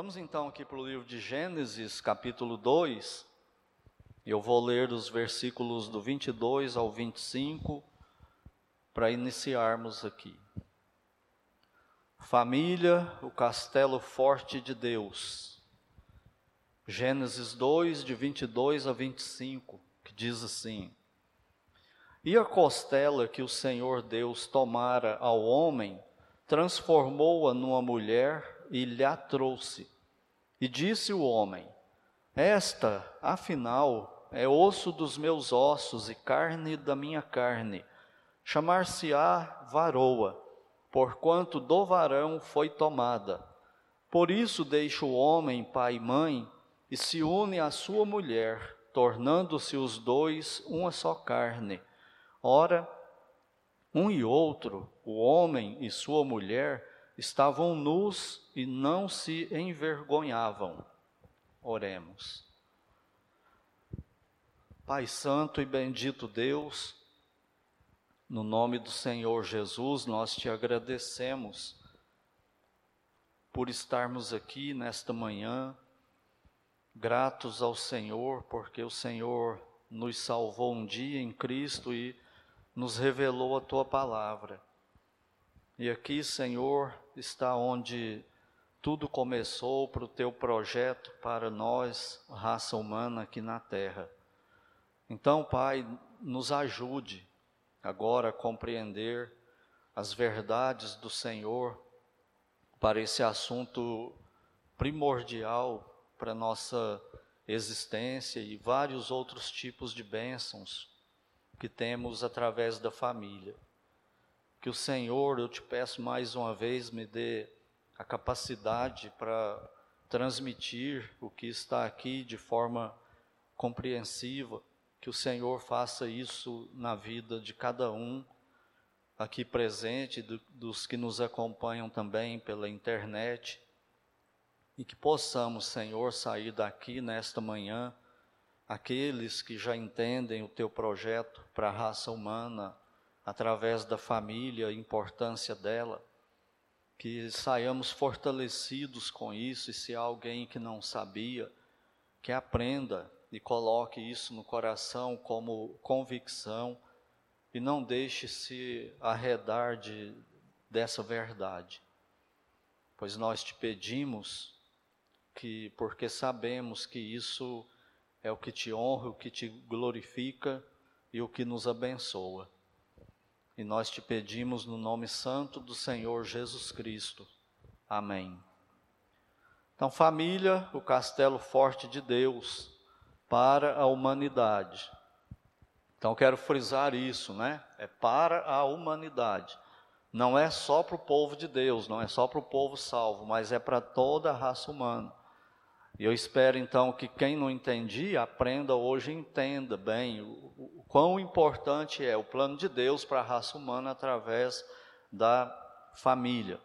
Vamos então aqui para o livro de Gênesis, capítulo 2. Eu vou ler os versículos do 22 ao 25 para iniciarmos aqui. Família, o castelo forte de Deus. Gênesis 2, de 22 a 25, que diz assim: E a costela que o Senhor Deus tomara ao homem, transformou-a numa mulher e lhe a trouxe. E disse o homem: Esta, afinal, é osso dos meus ossos e carne da minha carne. Chamar-se-á varoa porquanto do varão foi tomada. Por isso deixa o homem pai e mãe e se une à sua mulher, tornando-se os dois uma só carne. Ora, um e outro, o homem e sua mulher, estavam nus e não se envergonhavam. Oremos. Pai Santo e bendito Deus, no nome do Senhor Jesus, nós te agradecemos por estarmos aqui nesta manhã, gratos ao Senhor, porque o Senhor nos salvou um dia em Cristo e nos revelou a tua palavra. E aqui, Senhor, está onde tudo começou para o teu projeto para nós, raça humana aqui na terra. Então, Pai, nos ajude agora compreender as verdades do Senhor para esse assunto primordial para nossa existência e vários outros tipos de bênçãos que temos através da família. Que o Senhor, eu te peço mais uma vez, me dê a capacidade para transmitir o que está aqui de forma compreensiva que o Senhor faça isso na vida de cada um aqui presente, do, dos que nos acompanham também pela internet, e que possamos, Senhor, sair daqui nesta manhã, aqueles que já entendem o teu projeto para a raça humana, através da família, a importância dela, que saiamos fortalecidos com isso, e se há alguém que não sabia, que aprenda e coloque isso no coração como convicção e não deixe se arredar de, dessa verdade. Pois nós te pedimos que, porque sabemos que isso é o que te honra, o que te glorifica e o que nos abençoa. E nós te pedimos no nome santo do Senhor Jesus Cristo. Amém. Então, família, o castelo forte de Deus para a humanidade. Então quero frisar isso, né? É para a humanidade. Não é só para o povo de Deus, não é só para o povo salvo, mas é para toda a raça humana. E eu espero então que quem não entendia, aprenda hoje entenda bem o, o quão importante é o plano de Deus para a raça humana através da família.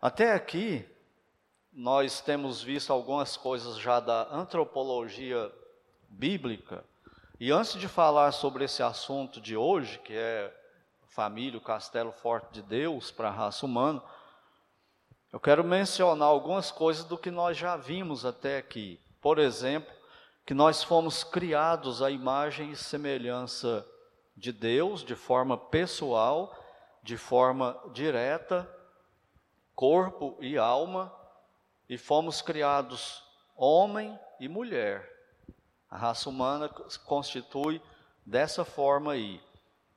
Até aqui, nós temos visto algumas coisas já da antropologia bíblica. E antes de falar sobre esse assunto de hoje, que é família, o castelo forte de Deus para a raça humana, eu quero mencionar algumas coisas do que nós já vimos até aqui. Por exemplo, que nós fomos criados à imagem e semelhança de Deus, de forma pessoal, de forma direta, corpo e alma, e fomos criados homem e mulher. A raça humana constitui dessa forma aí.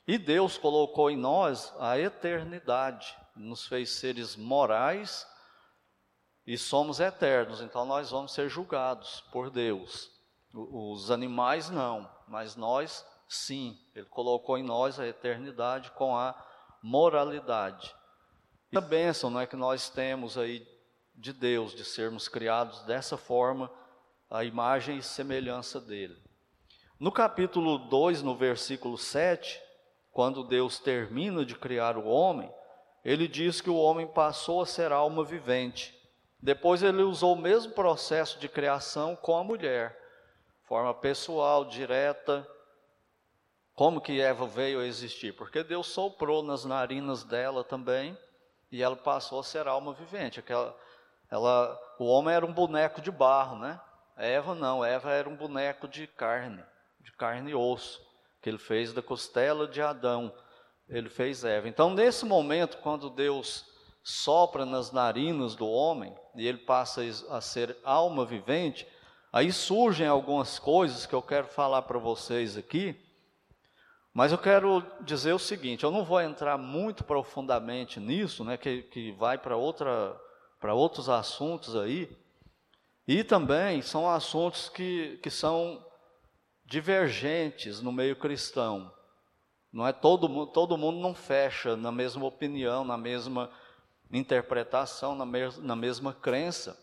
E Deus colocou em nós a eternidade, nos fez seres morais e somos eternos, então nós vamos ser julgados por Deus. Os animais não, mas nós sim. Ele colocou em nós a eternidade com a moralidade. E a bênção não é que nós temos aí de Deus, de sermos criados dessa forma a imagem e semelhança dele. No capítulo 2, no versículo 7, quando Deus termina de criar o homem, ele diz que o homem passou a ser alma vivente. Depois ele usou o mesmo processo de criação com a mulher, forma pessoal, direta. Como que Eva veio a existir? Porque Deus soprou nas narinas dela também e ela passou a ser alma vivente. Aquela, ela, o homem era um boneco de barro, né? Eva não, Eva era um boneco de carne, de carne e osso, que ele fez da costela de Adão. Ele fez Eva. Então, nesse momento, quando Deus sopra nas narinas do homem e ele passa a ser alma vivente, aí surgem algumas coisas que eu quero falar para vocês aqui. Mas eu quero dizer o seguinte: eu não vou entrar muito profundamente nisso, né, que, que vai para outra para outros assuntos aí. E também são assuntos que, que são divergentes no meio cristão. Não é todo, todo mundo não fecha na mesma opinião, na mesma interpretação, na, mes, na mesma crença.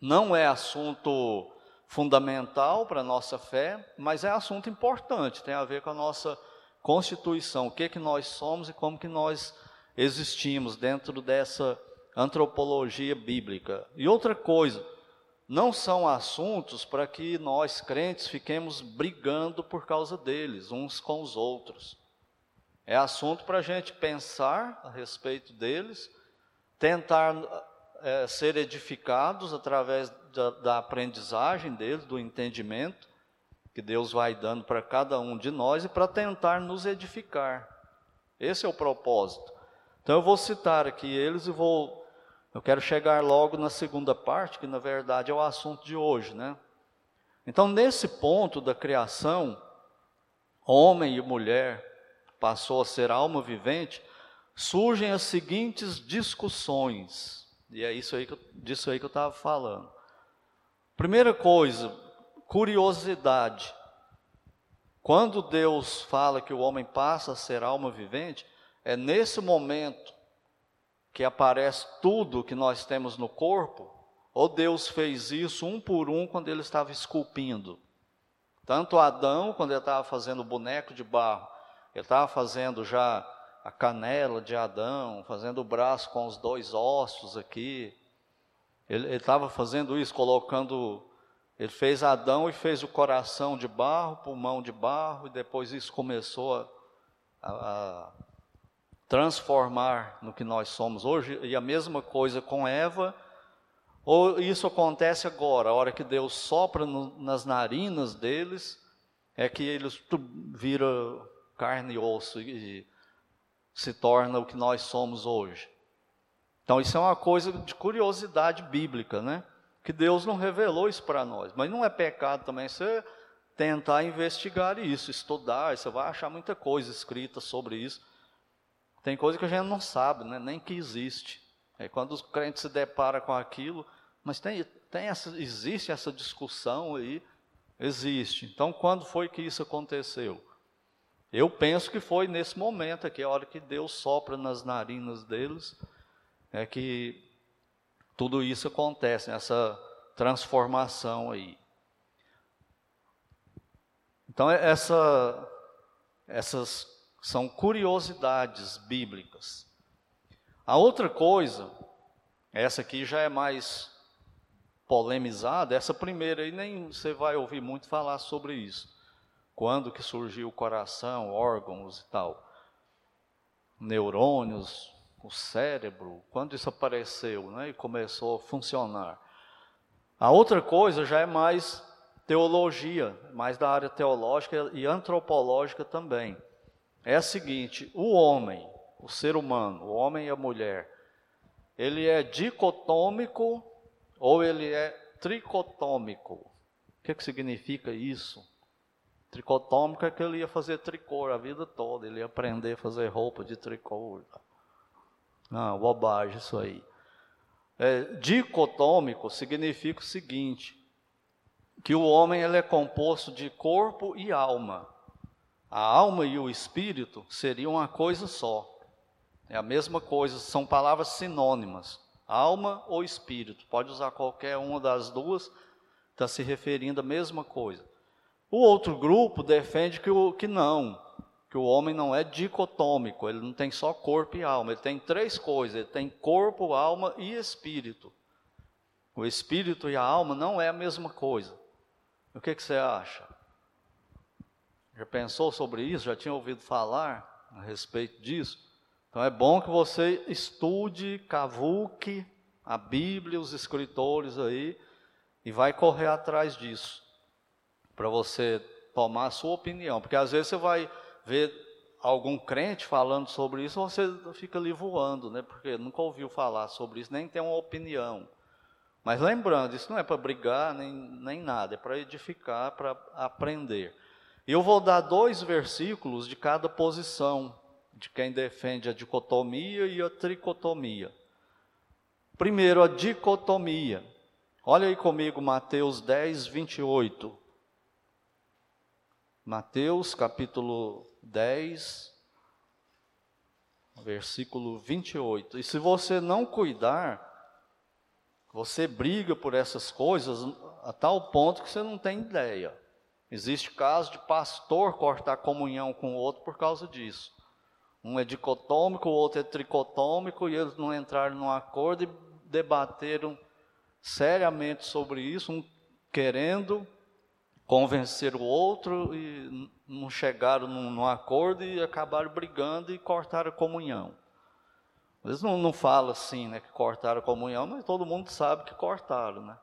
Não é assunto fundamental para a nossa fé, mas é assunto importante, tem a ver com a nossa constituição, o que que nós somos e como que nós existimos dentro dessa antropologia bíblica. E outra coisa, não são assuntos para que nós crentes fiquemos brigando por causa deles, uns com os outros. É assunto para a gente pensar a respeito deles, tentar é, ser edificados através da, da aprendizagem deles, do entendimento que Deus vai dando para cada um de nós e para tentar nos edificar. Esse é o propósito. Então eu vou citar aqui eles e vou eu quero chegar logo na segunda parte, que na verdade é o assunto de hoje, né? Então, nesse ponto da criação, homem e mulher passou a ser alma vivente, surgem as seguintes discussões. E é isso aí que disso aí que eu estava falando. Primeira coisa, curiosidade. Quando Deus fala que o homem passa a ser alma vivente, é nesse momento que aparece tudo que nós temos no corpo, ou Deus fez isso um por um quando ele estava esculpindo. Tanto Adão, quando ele estava fazendo o boneco de barro, ele estava fazendo já a canela de Adão, fazendo o braço com os dois ossos aqui. Ele estava fazendo isso, colocando. Ele fez Adão e fez o coração de barro, pulmão de barro, e depois isso começou a, a, transformar no que nós somos hoje, e a mesma coisa com Eva, ou isso acontece agora, a hora que Deus sopra no, nas narinas deles, é que eles viram carne e osso e, e se torna o que nós somos hoje. Então isso é uma coisa de curiosidade bíblica, né? Que Deus não revelou isso para nós, mas não é pecado também você tentar investigar isso, estudar, você vai achar muita coisa escrita sobre isso. Tem coisa que a gente não sabe, né? nem que existe. É quando os crentes se deparam com aquilo, mas tem, tem essa, existe essa discussão aí, existe. Então, quando foi que isso aconteceu? Eu penso que foi nesse momento aqui, a hora que Deus sopra nas narinas deles, é que tudo isso acontece, essa transformação aí. Então, essa, essas são curiosidades bíblicas. A outra coisa, essa aqui já é mais polemizada, essa primeira aí nem você vai ouvir muito falar sobre isso. Quando que surgiu o coração, órgãos e tal. Neurônios, o cérebro, quando isso apareceu né, e começou a funcionar. A outra coisa já é mais teologia, mais da área teológica e antropológica também é a seguinte: o homem, o ser humano, o homem e a mulher, ele é dicotômico ou ele é tricotômico? O que, que significa isso? Tricotômico é que ele ia fazer tricô a vida toda, ele ia aprender a fazer roupa de tricô. Não, bobagem isso aí. É, dicotômico significa o seguinte: que o homem ele é composto de corpo e alma. A alma e o espírito seriam uma coisa só. É a mesma coisa, são palavras sinônimas. Alma ou espírito, pode usar qualquer uma das duas, está se referindo à mesma coisa. O outro grupo defende que, o, que não, que o homem não é dicotômico, ele não tem só corpo e alma, ele tem três coisas: ele tem corpo, alma e espírito. O espírito e a alma não é a mesma coisa. O que, que você acha? Já pensou sobre isso? Já tinha ouvido falar a respeito disso? Então é bom que você estude, cavuque a Bíblia, os escritores aí, e vai correr atrás disso, para você tomar a sua opinião, porque às vezes você vai ver algum crente falando sobre isso, você fica ali voando, né? Porque nunca ouviu falar sobre isso, nem tem uma opinião. Mas lembrando, isso não é para brigar nem, nem nada, é para edificar, para aprender. Eu vou dar dois versículos de cada posição, de quem defende a dicotomia e a tricotomia. Primeiro, a dicotomia. Olha aí comigo Mateus 10, 28. Mateus capítulo 10, versículo 28. E se você não cuidar, você briga por essas coisas a tal ponto que você não tem ideia. Existe caso de pastor cortar comunhão com o outro por causa disso. Um é dicotômico, o outro é tricotômico, e eles não entraram num acordo e debateram seriamente sobre isso, um querendo convencer o outro e não chegaram num, num acordo e acabaram brigando e cortaram a comunhão. Eles não, não falam assim, né, que cortaram a comunhão, mas todo mundo sabe que cortaram, né?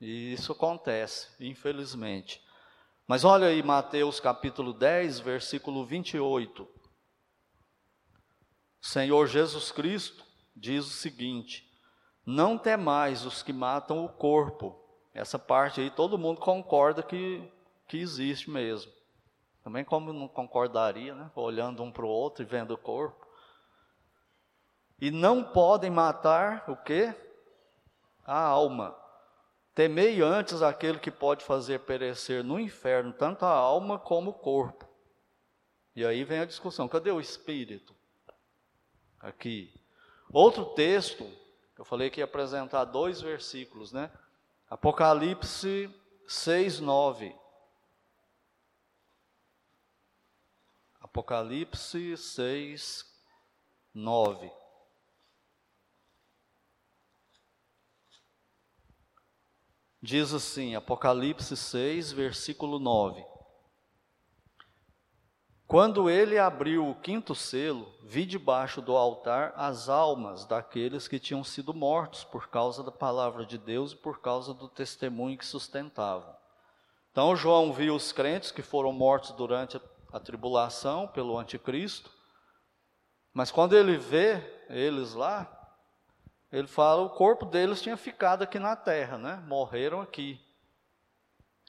E isso acontece, infelizmente. Mas olha aí Mateus capítulo 10, versículo 28. O Senhor Jesus Cristo diz o seguinte: Não temais os que matam o corpo, essa parte aí todo mundo concorda que, que existe mesmo. Também como não concordaria, né? Olhando um para o outro e vendo o corpo. E não podem matar o quê? A alma. Temei antes aquele que pode fazer perecer no inferno tanto a alma como o corpo. E aí vem a discussão: cadê o espírito? Aqui. Outro texto, eu falei que ia apresentar dois versículos, né? Apocalipse 6, 9. Apocalipse 6, 9. Diz assim, Apocalipse 6, versículo 9. Quando ele abriu o quinto selo, vi debaixo do altar as almas daqueles que tinham sido mortos por causa da palavra de Deus e por causa do testemunho que sustentavam. Então João viu os crentes que foram mortos durante a tribulação pelo anticristo, mas quando ele vê eles lá, ele fala o corpo deles tinha ficado aqui na terra, né? Morreram aqui.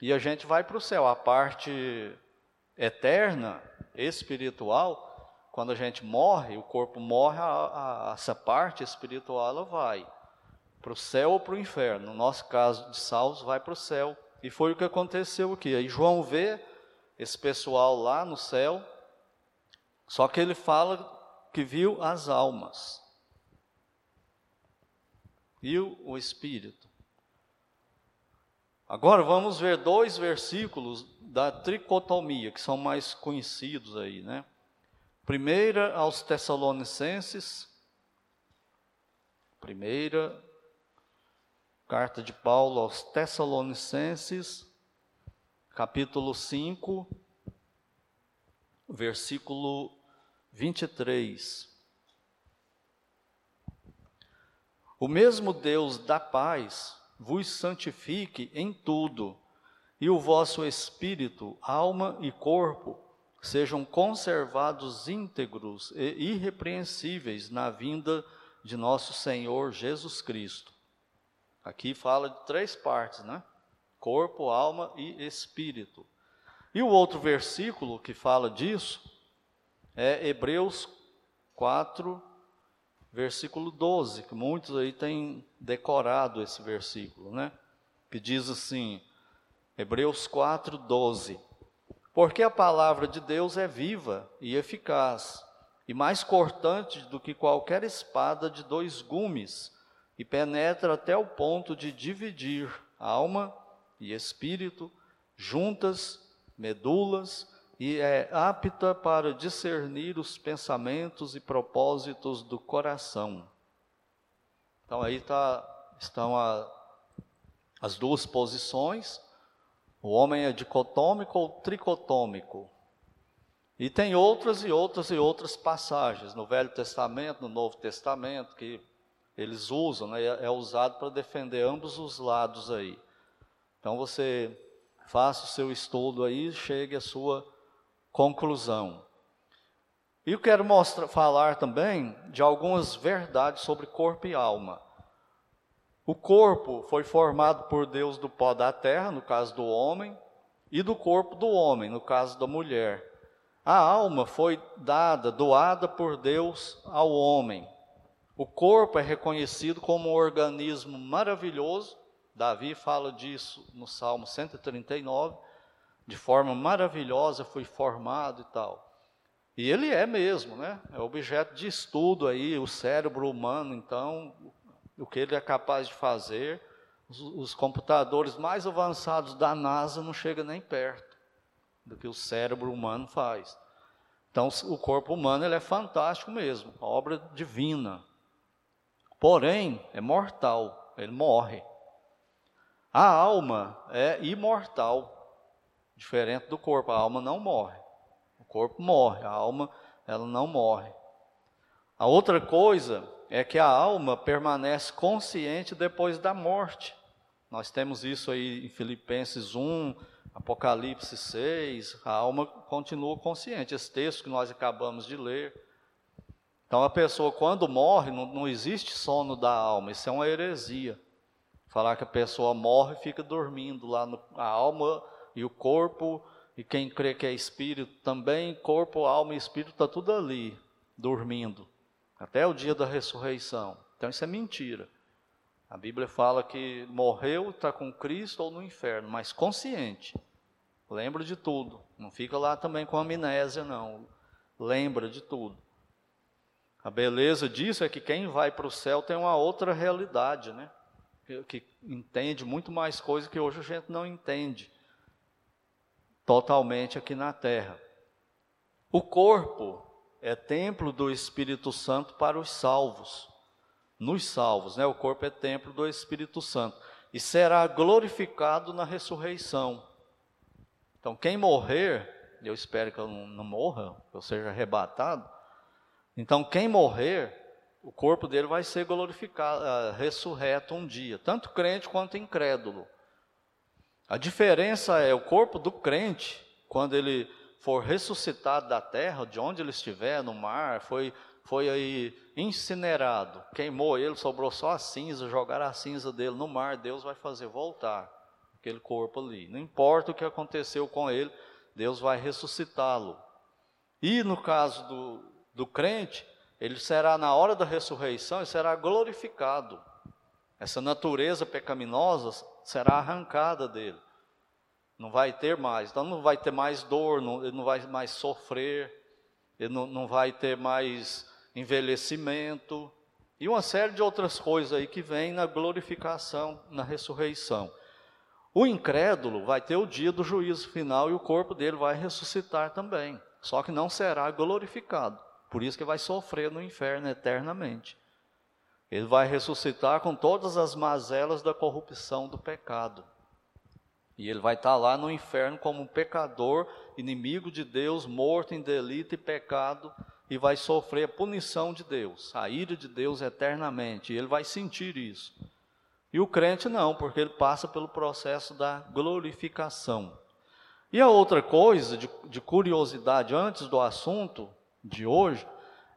E a gente vai para o céu. A parte eterna espiritual, quando a gente morre, o corpo morre, a, a, essa parte espiritual ela vai para o céu ou para o inferno. No nosso caso de salvos, vai para o céu. E foi o que aconteceu aqui. Aí João vê esse pessoal lá no céu, só que ele fala que viu as almas. Viu o Espírito. Agora vamos ver dois versículos da tricotomia, que são mais conhecidos aí, né? Primeira aos Tessalonicenses, primeira carta de Paulo aos Tessalonicenses, capítulo 5, versículo 23. O mesmo Deus da paz vos santifique em tudo e o vosso espírito, alma e corpo sejam conservados íntegros e irrepreensíveis na vinda de nosso Senhor Jesus Cristo. Aqui fala de três partes, né? Corpo, alma e espírito. E o outro versículo que fala disso é Hebreus 4, versículo 12, que muitos aí têm decorado esse versículo, né? Que diz assim: Hebreus 4, 12. Porque a palavra de Deus é viva e eficaz, e mais cortante do que qualquer espada de dois gumes, e penetra até o ponto de dividir alma e espírito, juntas, medulas, e é apta para discernir os pensamentos e propósitos do coração. Então aí tá, estão a, as duas posições o homem é dicotômico ou tricotômico. E tem outras e outras e outras passagens no Velho Testamento, no Novo Testamento, que eles usam, né? é usado para defender ambos os lados aí. Então você faça o seu estudo aí, chegue à sua conclusão. E eu quero mostrar, falar também de algumas verdades sobre corpo e alma. O corpo foi formado por Deus do pó da terra, no caso do homem, e do corpo do homem, no caso da mulher. A alma foi dada, doada por Deus ao homem. O corpo é reconhecido como um organismo maravilhoso. Davi fala disso no Salmo 139. De forma maravilhosa foi formado e tal. E ele é mesmo, né? É objeto de estudo aí, o cérebro humano, então, o que ele é capaz de fazer. Os, os computadores mais avançados da NASA não chegam nem perto do que o cérebro humano faz. Então, o corpo humano ele é fantástico mesmo, obra divina. Porém, é mortal, ele morre. A alma é imortal, diferente do corpo, a alma não morre corpo morre, a alma ela não morre. A outra coisa é que a alma permanece consciente depois da morte. Nós temos isso aí em Filipenses 1, Apocalipse 6, a alma continua consciente. Esse texto que nós acabamos de ler. Então a pessoa quando morre, não, não existe sono da alma, isso é uma heresia. Falar que a pessoa morre e fica dormindo lá, no, a alma e o corpo e quem crê que é espírito também, corpo, alma e espírito está tudo ali, dormindo, até o dia da ressurreição. Então isso é mentira. A Bíblia fala que morreu, está com Cristo ou no inferno, mas consciente. Lembra de tudo. Não fica lá também com amnésia, não. Lembra de tudo. A beleza disso é que quem vai para o céu tem uma outra realidade, né? Que, entende muito mais coisas que hoje a gente não entende totalmente aqui na terra. O corpo é templo do Espírito Santo para os salvos. Nos salvos, né? O corpo é templo do Espírito Santo e será glorificado na ressurreição. Então, quem morrer, eu espero que eu não, morra, que eu seja arrebatado. Então, quem morrer, o corpo dele vai ser glorificado, uh, ressurreto um dia, tanto crente quanto incrédulo. A diferença é o corpo do crente, quando ele for ressuscitado da terra, de onde ele estiver, no mar, foi, foi aí incinerado, queimou ele, sobrou só a cinza, jogaram a cinza dele no mar, Deus vai fazer voltar aquele corpo ali. Não importa o que aconteceu com ele, Deus vai ressuscitá-lo. E no caso do, do crente, ele será, na hora da ressurreição, ele será glorificado. Essa natureza pecaminosa será arrancada dele. Não vai ter mais. Então não vai ter mais dor, não, ele não vai mais sofrer, ele não, não vai ter mais envelhecimento. E uma série de outras coisas aí que vem na glorificação, na ressurreição. O incrédulo vai ter o dia do juízo final e o corpo dele vai ressuscitar também. Só que não será glorificado. Por isso que vai sofrer no inferno eternamente. Ele vai ressuscitar com todas as mazelas da corrupção do pecado. E ele vai estar lá no inferno como um pecador, inimigo de Deus, morto em delito e pecado, e vai sofrer a punição de Deus, a ira de Deus eternamente. E ele vai sentir isso. E o crente não, porque ele passa pelo processo da glorificação. E a outra coisa de, de curiosidade antes do assunto de hoje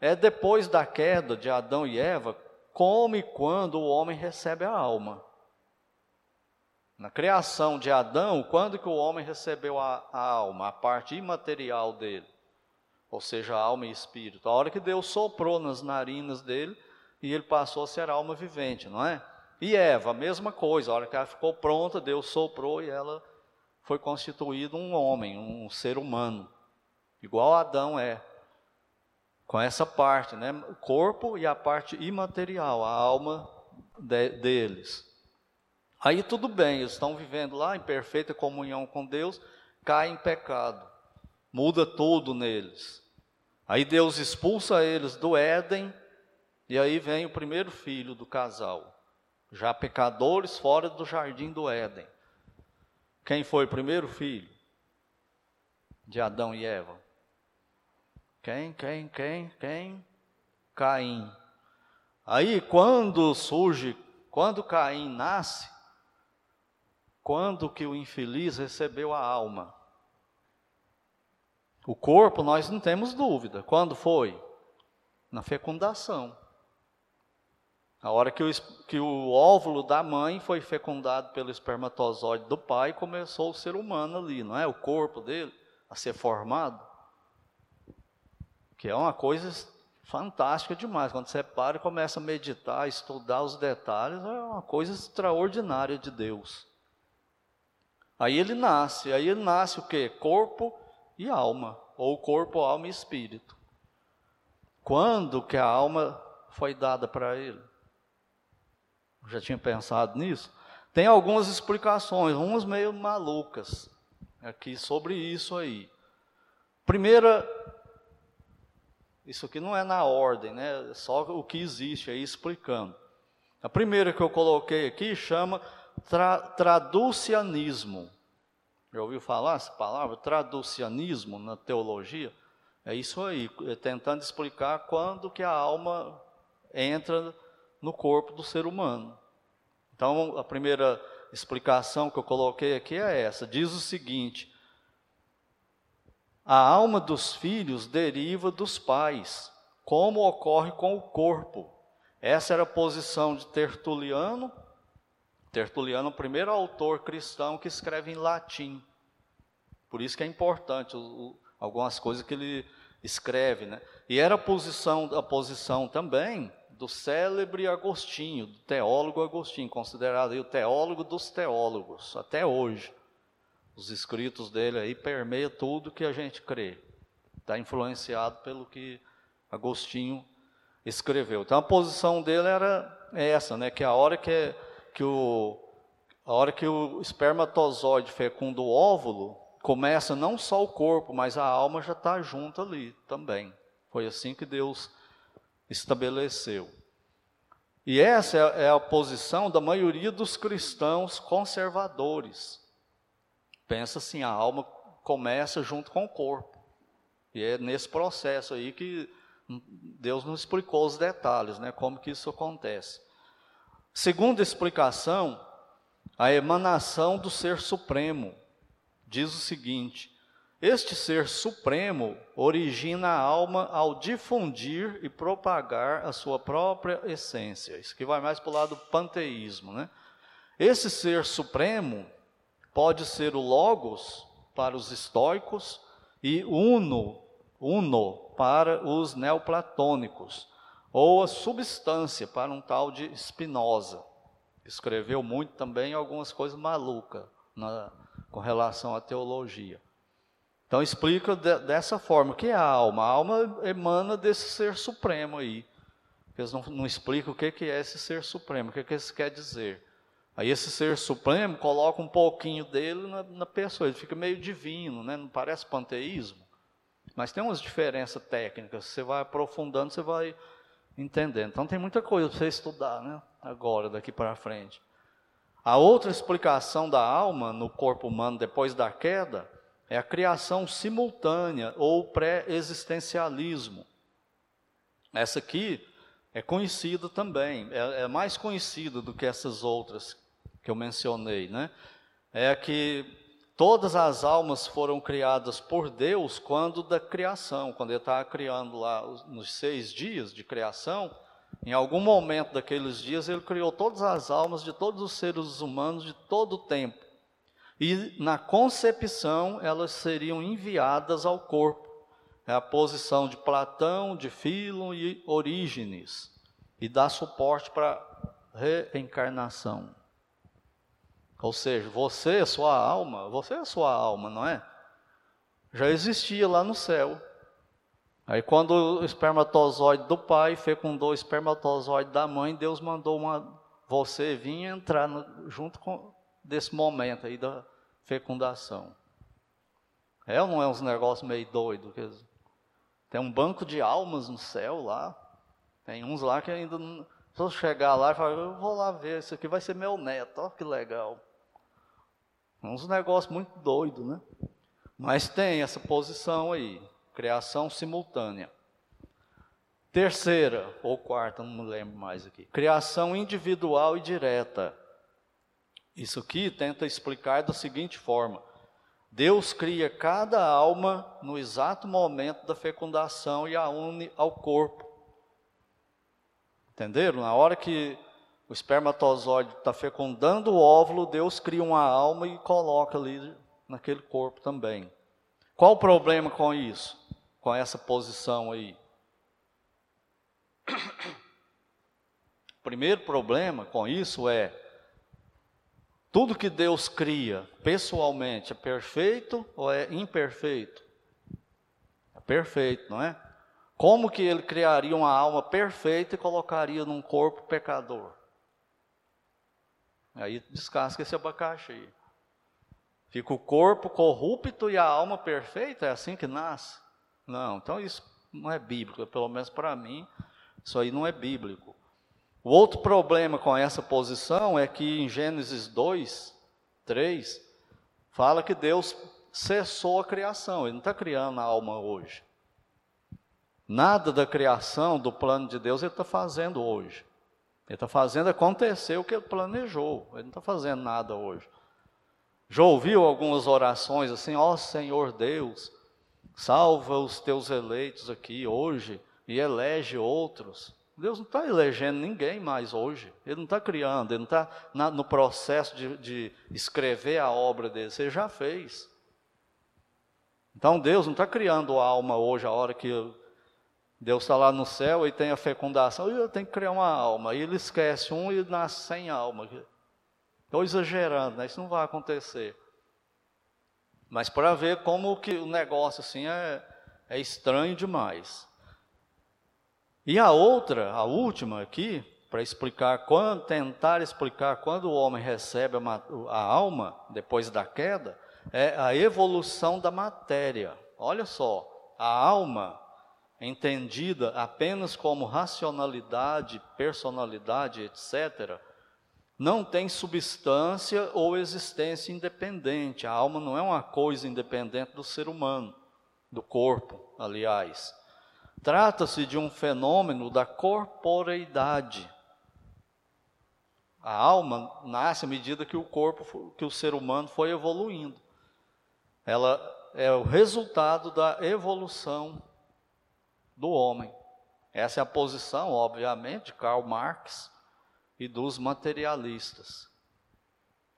é depois da queda de Adão e Eva, como e quando o homem recebe a alma. Na criação de Adão, quando que o homem recebeu a, a, alma, a parte imaterial dele? Ou seja, alma e espírito. A hora que Deus soprou nas narinas dele e ele passou a ser alma vivente, não é? E Eva, a mesma coisa. A hora que ela ficou pronta, Deus soprou e ela foi constituída um homem, um ser humano. Igual Adão é com essa parte, né? O corpo e a parte imaterial, a alma de, deles. Aí tudo bem, eles estão vivendo lá em perfeita comunhão com Deus, caem em pecado, muda tudo neles. Aí Deus expulsa eles do Éden, e aí vem o primeiro filho do casal, já pecadores fora do jardim do Éden. Quem foi o primeiro filho? De Adão e Eva. Quem, quem, quem, quem? Caim. Aí, quando surge, quando Caim nasce, quando que o infeliz recebeu a alma? O corpo, nós não temos dúvida. Quando foi? Na fecundação. A hora que o, que o óvulo da mãe foi fecundado pelo espermatozoide do pai, começou o ser humano ali, não é? O corpo dele a ser formado. Que é uma coisa fantástica demais. Quando você para e começa a meditar, estudar os detalhes, é uma coisa extraordinária de Deus. Aí ele nasce, aí ele nasce o quê? Corpo e alma, ou corpo, alma e espírito. Quando que a alma foi dada para ele? Já tinha pensado nisso? Tem algumas explicações, umas meio malucas aqui sobre isso aí. Primeira isso aqui não é na ordem, né? É só o que existe aí explicando. A primeira que eu coloquei aqui chama tra traducianismo. Já ouviu falar essa palavra? Traducianismo na teologia? É isso aí, é tentando explicar quando que a alma entra no corpo do ser humano. Então, a primeira explicação que eu coloquei aqui é essa: diz o seguinte: a alma dos filhos deriva dos pais, como ocorre com o corpo. Essa era a posição de Tertuliano. Tertuliano, o primeiro autor cristão que escreve em latim. Por isso que é importante algumas coisas que ele escreve, né? E era a posição, a posição também do célebre Agostinho, do teólogo Agostinho, considerado o teólogo dos teólogos, até hoje. Os escritos dele aí permeia tudo que a gente crê. Está influenciado pelo que Agostinho escreveu. Então a posição dele era essa, né? Que a hora que, que o a hora que o espermatozoide fecunda o óvulo, começa não só o corpo, mas a alma já está junto ali também. Foi assim que Deus estabeleceu. E essa é a posição da maioria dos cristãos conservadores pensa assim, a alma começa junto com o corpo. E é nesse processo aí que Deus nos explicou os detalhes, né, como que isso acontece. Segunda explicação, a emanação do ser supremo. Diz o seguinte: este ser supremo origina a alma ao difundir e propagar a sua própria essência. Isso que vai mais para o lado do panteísmo, né? Esse ser supremo pode ser o logos para os estoicos e uno, uno para os neoplatônicos, ou a substância para um tal de Spinoza. Escreveu muito também algumas coisas malucas na, com relação à teologia. Então explica de, dessa forma, o que é a alma? A alma emana desse ser supremo aí. Eles não, não explicam o que, que é esse ser supremo, o que, que isso quer dizer. Aí esse ser supremo coloca um pouquinho dele na, na pessoa, ele fica meio divino, né? não parece panteísmo? Mas tem umas diferenças técnicas, você vai aprofundando, você vai entendendo. Então tem muita coisa para você estudar né? agora, daqui para frente. A outra explicação da alma no corpo humano depois da queda é a criação simultânea ou pré-existencialismo. Essa aqui é conhecida também, é, é mais conhecida do que essas outras que eu mencionei, né? É que todas as almas foram criadas por Deus quando da criação, quando Ele estava criando lá nos seis dias de criação, em algum momento daqueles dias Ele criou todas as almas de todos os seres humanos de todo o tempo. E na concepção elas seriam enviadas ao corpo. É a posição de Platão, de Filo e Orígenes. E dá suporte para reencarnação. Ou seja, você, sua alma, você é sua alma, não é? Já existia lá no céu. Aí quando o espermatozoide do pai fecundou o espermatozoide da mãe, Deus mandou uma, você vir entrar no, junto com desse momento aí da fecundação. É ou não é uns negócios meio doido? Tem um banco de almas no céu lá. Tem uns lá que ainda. Se eu chegar lá e falar, eu vou lá ver, isso aqui vai ser meu neto, ó que legal. Uns negócios muito doidos, né? Mas tem essa posição aí, criação simultânea. Terceira, ou quarta, não me lembro mais aqui. Criação individual e direta. Isso aqui tenta explicar da seguinte forma: Deus cria cada alma no exato momento da fecundação e a une ao corpo. Entenderam? Na hora que o espermatozoide está fecundando o óvulo, Deus cria uma alma e coloca ali naquele corpo também. Qual o problema com isso? Com essa posição aí? O primeiro problema com isso é tudo que Deus cria pessoalmente é perfeito ou é imperfeito? É perfeito, não é? Como que ele criaria uma alma perfeita e colocaria num corpo pecador? Aí descasca esse abacaxi. Fica o corpo corrupto e a alma perfeita, é assim que nasce? Não, então isso não é bíblico, pelo menos para mim, isso aí não é bíblico. O outro problema com essa posição é que em Gênesis 2, 3, fala que Deus cessou a criação, Ele não está criando a alma hoje. Nada da criação, do plano de Deus, Ele está fazendo hoje. Ele está fazendo acontecer o que Ele planejou, Ele não está fazendo nada hoje. Já ouviu algumas orações assim, ó oh, Senhor Deus, salva os teus eleitos aqui hoje e elege outros. Deus não está elegendo ninguém mais hoje. Ele não está criando, ele não está no processo de, de, escrever a obra dele. Você já fez. Então Deus não está criando a alma hoje, a hora que Deus está lá no céu e tem a fecundação. Eu tenho que criar uma alma. E ele esquece um e nasce sem alma. Estou exagerando, né? isso não vai acontecer. Mas para ver como que o negócio assim é, é estranho demais. E a outra, a última aqui, para explicar quando, tentar explicar quando o homem recebe a, a alma depois da queda, é a evolução da matéria. Olha só, a alma entendida apenas como racionalidade, personalidade, etc., não tem substância ou existência independente. A alma não é uma coisa independente do ser humano, do corpo, aliás. Trata-se de um fenômeno da corporeidade. A alma nasce à medida que o corpo, que o ser humano foi evoluindo. Ela é o resultado da evolução do homem. Essa é a posição, obviamente, de Karl Marx e dos materialistas.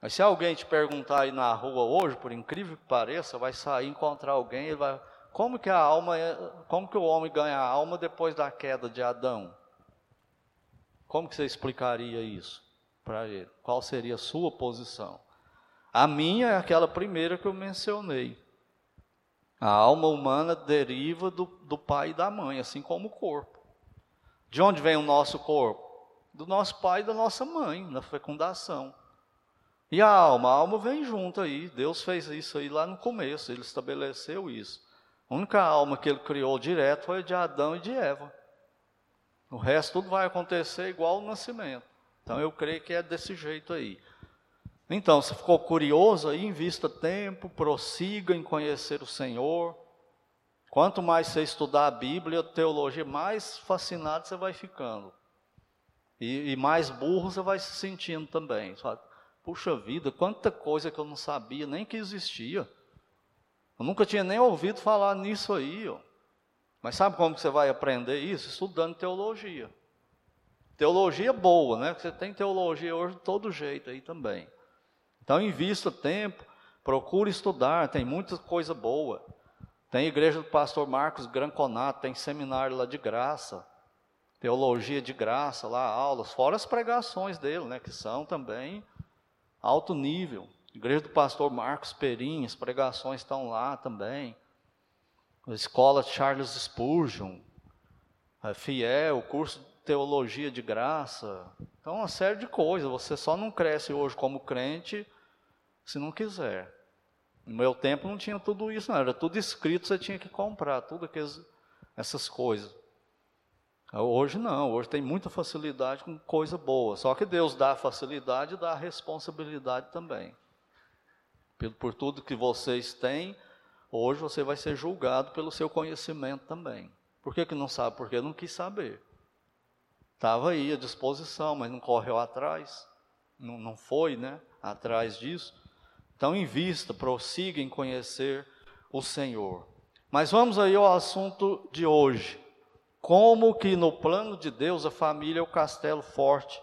Mas se alguém te perguntar aí na rua hoje, por incrível que pareça, vai sair encontrar alguém e vai como que a alma, é, como que o homem ganha a alma depois da queda de Adão? Como que você explicaria isso para ele? Qual seria a sua posição? A minha é aquela primeira que eu mencionei. A alma humana deriva do, do pai e da mãe, assim como o corpo. De onde vem o nosso corpo? Do nosso pai e da nossa mãe, na fecundação. E a alma? A alma vem junto aí. Deus fez isso aí lá no começo, ele estabeleceu isso. A única alma que ele criou direto foi a de Adão e de Eva. O resto tudo vai acontecer igual o nascimento. Então eu creio que é desse jeito aí. Então, se ficou curioso aí, invista tempo, prossiga em conhecer o Senhor. Quanto mais você estudar a Bíblia, a teologia, mais fascinado você vai ficando. E, e mais burro você vai se sentindo também. Puxa vida, quanta coisa que eu não sabia nem que existia. Eu nunca tinha nem ouvido falar nisso aí, ó. Mas sabe como que você vai aprender isso? Estudando teologia. Teologia boa, né? Você tem teologia hoje de todo jeito aí também. Então invista tempo, procure estudar, tem muita coisa boa. Tem igreja do pastor Marcos Granconato, tem seminário lá de graça, teologia de graça lá, aulas, fora as pregações dele, né, que são também alto nível. Igreja do pastor Marcos Perim, as pregações estão lá também. A escola Charles Spurgeon, a Fiel, o curso de teologia de graça. Então, uma série de coisas. Você só não cresce hoje como crente se não quiser. No meu tempo não tinha tudo isso, não. Era tudo escrito, você tinha que comprar, tudo aquelas, essas coisas. Hoje não, hoje tem muita facilidade com coisa boa. Só que Deus dá facilidade e dá responsabilidade também por tudo que vocês têm, hoje você vai ser julgado pelo seu conhecimento também. Por que, que não sabe? Porque não quis saber. Estava aí à disposição, mas não correu atrás, não, não foi né, atrás disso. Então, invista, prossiga em conhecer o Senhor. Mas vamos aí ao assunto de hoje. Como que no plano de Deus a família é o castelo forte.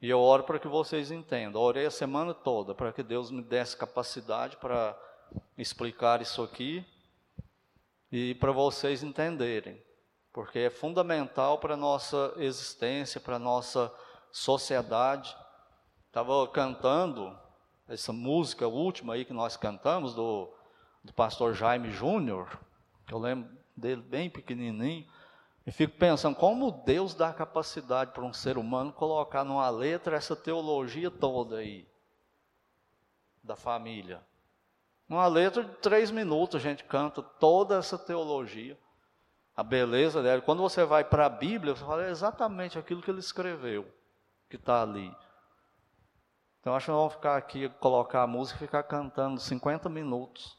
E eu oro para que vocês entendam. orei a semana toda para que Deus me desse capacidade para explicar isso aqui e para vocês entenderem, porque é fundamental para a nossa existência, para a nossa sociedade. Estava cantando essa música última aí que nós cantamos, do, do pastor Jaime Júnior, eu lembro dele bem pequenininho, e fico pensando como Deus dá capacidade para um ser humano colocar numa letra essa teologia toda aí, da família. Numa letra de três minutos a gente canta toda essa teologia, a beleza dela. Quando você vai para a Bíblia, você fala exatamente aquilo que ele escreveu, que está ali. Então acho que vamos ficar aqui, colocar a música e ficar cantando 50 minutos.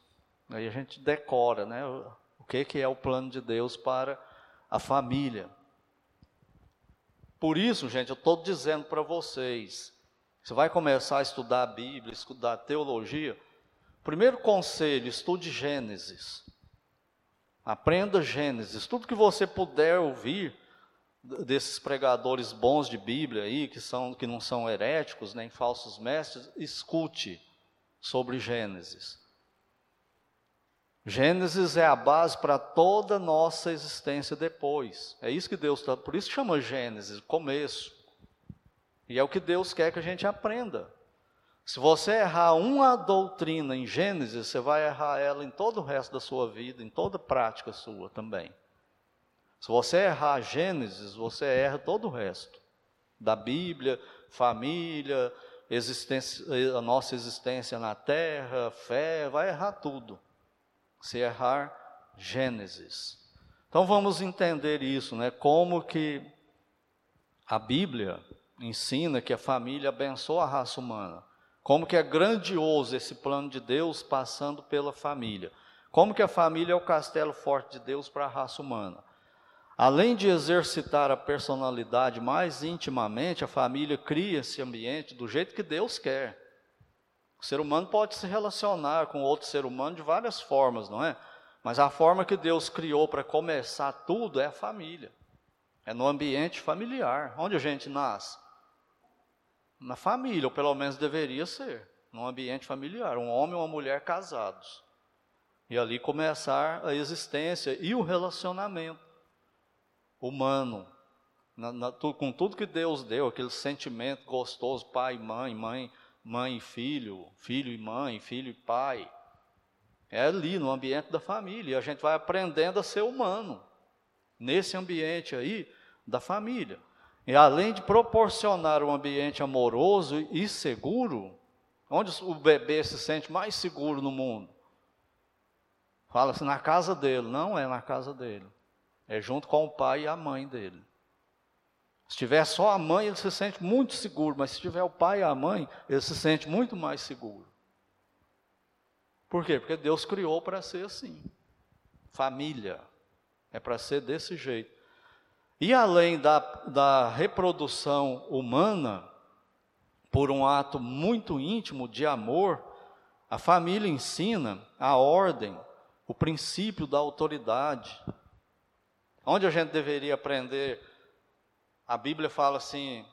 Aí a gente decora, né? O que, que é o plano de Deus para a família. Por isso, gente, eu estou dizendo para vocês, você vai começar a estudar a Bíblia, estudar a teologia, Primeiro conselho: estude Gênesis. Aprenda Gênesis. Tudo que você puder ouvir desses pregadores bons de Bíblia aí, que, são, que não são heréticos nem falsos mestres, escute sobre Gênesis. Gênesis é a base para toda a nossa existência depois. É isso que Deus está. Por isso chama Gênesis, começo. E é o que Deus quer que a gente aprenda. Se você errar uma doutrina em Gênesis, você vai errar ela em todo o resto da sua vida, em toda prática sua também. Se você errar Gênesis, você erra todo o resto da Bíblia, família, a nossa existência na terra, fé, vai errar tudo. Se errar Gênesis. Então vamos entender isso, né? Como que a Bíblia ensina que a família abençoa a raça humana. Como que é grandioso esse plano de Deus passando pela família. Como que a família é o castelo forte de Deus para a raça humana. Além de exercitar a personalidade mais intimamente, a família cria esse ambiente do jeito que Deus quer. O ser humano pode se relacionar com outro ser humano de várias formas, não é? Mas a forma que Deus criou para começar tudo é a família. É no ambiente familiar, onde a gente nasce na família, ou pelo menos deveria ser, num ambiente familiar, um homem e uma mulher casados. E ali começar a existência e o relacionamento humano, na, na, com tudo que Deus deu, aquele sentimento gostoso, pai e mãe, mãe, mãe e filho, filho e mãe, filho e pai. É ali, no ambiente da família. E a gente vai aprendendo a ser humano, nesse ambiente aí da família. E além de proporcionar um ambiente amoroso e seguro, onde o bebê se sente mais seguro no mundo? Fala-se na casa dele, não é na casa dele. É junto com o pai e a mãe dele. Se tiver só a mãe, ele se sente muito seguro, mas se tiver o pai e a mãe, ele se sente muito mais seguro. Por quê? Porque Deus criou para ser assim. Família é para ser desse jeito. E além da, da reprodução humana, por um ato muito íntimo de amor, a família ensina a ordem, o princípio da autoridade. Onde a gente deveria aprender? A Bíblia fala assim,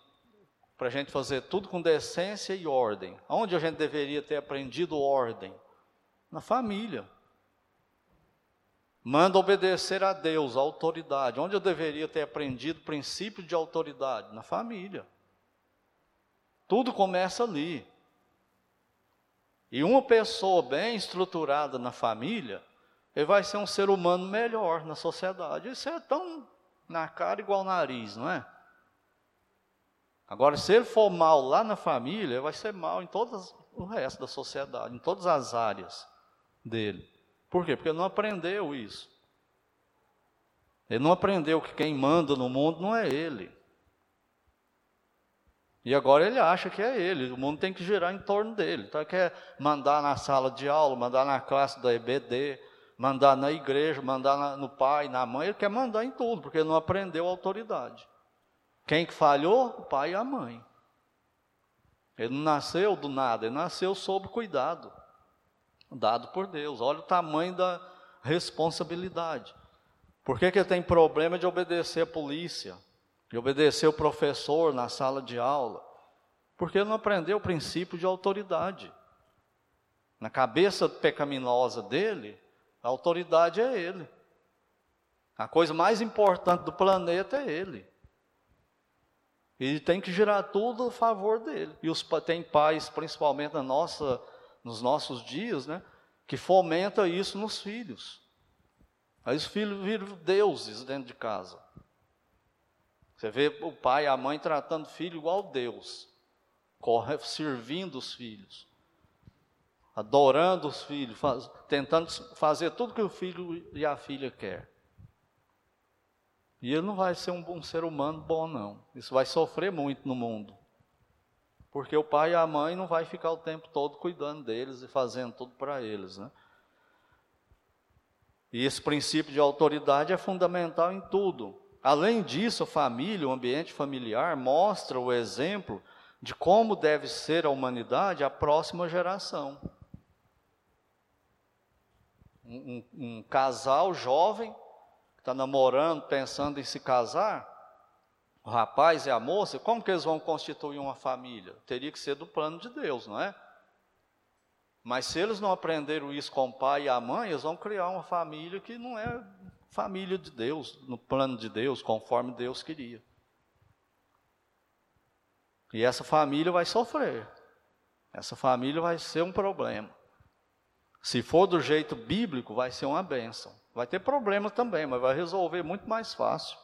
para a gente fazer tudo com decência e ordem. Onde a gente deveria ter aprendido ordem? Na família. Manda obedecer a Deus, a autoridade. Onde eu deveria ter aprendido princípio de autoridade? Na família. Tudo começa ali. E uma pessoa bem estruturada na família, ele vai ser um ser humano melhor na sociedade. Isso é tão na cara igual nariz, não é? Agora, se ele for mal lá na família, vai ser mal em todas o resto da sociedade, em todas as áreas dele. Por quê? Porque ele não aprendeu isso. Ele não aprendeu que quem manda no mundo não é ele. E agora ele acha que é ele, o mundo tem que girar em torno dele. Então ele quer mandar na sala de aula, mandar na classe da EBD, mandar na igreja, mandar no pai, na mãe, ele quer mandar em tudo, porque não aprendeu a autoridade. Quem que falhou? O pai e a mãe. Ele não nasceu do nada, ele nasceu sob cuidado, dado por Deus. Olha o tamanho da responsabilidade. Por que, que ele tem problema de obedecer a polícia, de obedecer o professor na sala de aula? Porque ele não aprendeu o princípio de autoridade. Na cabeça pecaminosa dele, a autoridade é ele. A coisa mais importante do planeta é ele. Ele tem que girar tudo a favor dele. E os, tem pais, principalmente na nossa, nos nossos dias, né, que fomenta isso nos filhos. Aí os filhos viram deuses dentro de casa. Você vê o pai e a mãe tratando o filho igual Deus, servindo os filhos, adorando os filhos, faz, tentando fazer tudo que o filho e a filha quer. E ele não vai ser um, um ser humano bom, não. Isso vai sofrer muito no mundo. Porque o pai e a mãe não vai ficar o tempo todo cuidando deles e fazendo tudo para eles, né? E esse princípio de autoridade é fundamental em tudo. Além disso, a família, o ambiente familiar, mostra o exemplo de como deve ser a humanidade a próxima geração. Um, um, casal jovem que está namorando, pensando em se casar, o rapaz e a moça, como que eles vão constituir uma família? Teria que ser do plano de Deus, não é? Mas se eles não aprenderam isso com o pai e a mãe, eles vão criar uma família que não é família de Deus, no plano de Deus, conforme Deus queria. E essa família vai sofrer. Essa família vai ser um problema. Se for do jeito bíblico, vai ser uma bênção. Vai ter problema também, mas vai resolver muito mais fácil.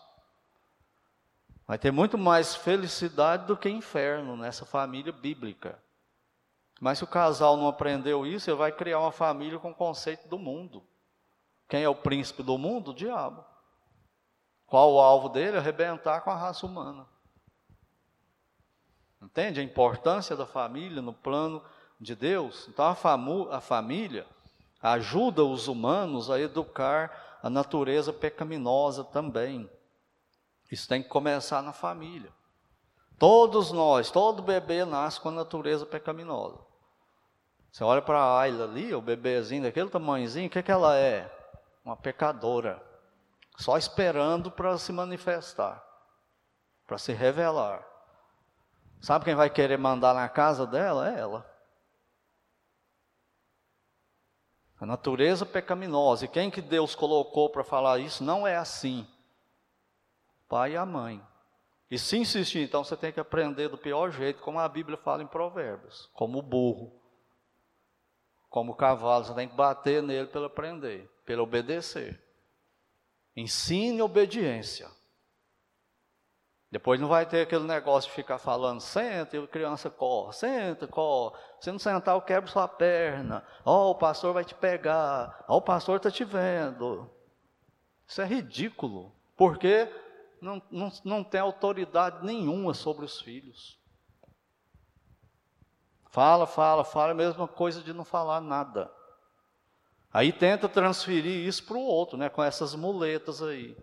Vai ter muito mais felicidade do que inferno nessa família bíblica. Mas se o casal não aprendeu isso, ele vai criar uma família com o conceito do mundo. Quem é o príncipe do mundo? O diabo. Qual o alvo dele? Arrebentar com a raça humana. Entende a importância da família no plano de Deus? Então a, famu, a família ajuda os humanos a educar a natureza pecaminosa também. Isso tem que começar na família. Todos nós, todo bebê nasce com a natureza pecaminosa. Você olha para a Ayla ali, o bebezinho daquele tamanhozinho, o que, que ela é? Uma pecadora. Só esperando para se manifestar, para se revelar. Sabe quem vai querer mandar na casa dela? É ela. A natureza pecaminosa. E quem que Deus colocou para falar isso não é assim. Pai e a mãe. E se insistir, então você tem que aprender do pior jeito, como a Bíblia fala em Provérbios, como o burro, como o cavalo, você tem que bater nele para aprender, para obedecer. Ensine obediência. Depois não vai ter aquele negócio de ficar falando, senta, e a criança corre, senta, corre. Se não sentar, eu quebro sua perna. Ó, oh, o pastor vai te pegar. Ó, oh, o pastor está te vendo. Isso é ridículo. Porque não, não, não tem autoridade nenhuma sobre os filhos. Fala, fala, fala, a mesma coisa de não falar nada. Aí tenta transferir isso para o outro, né, com essas muletas aí.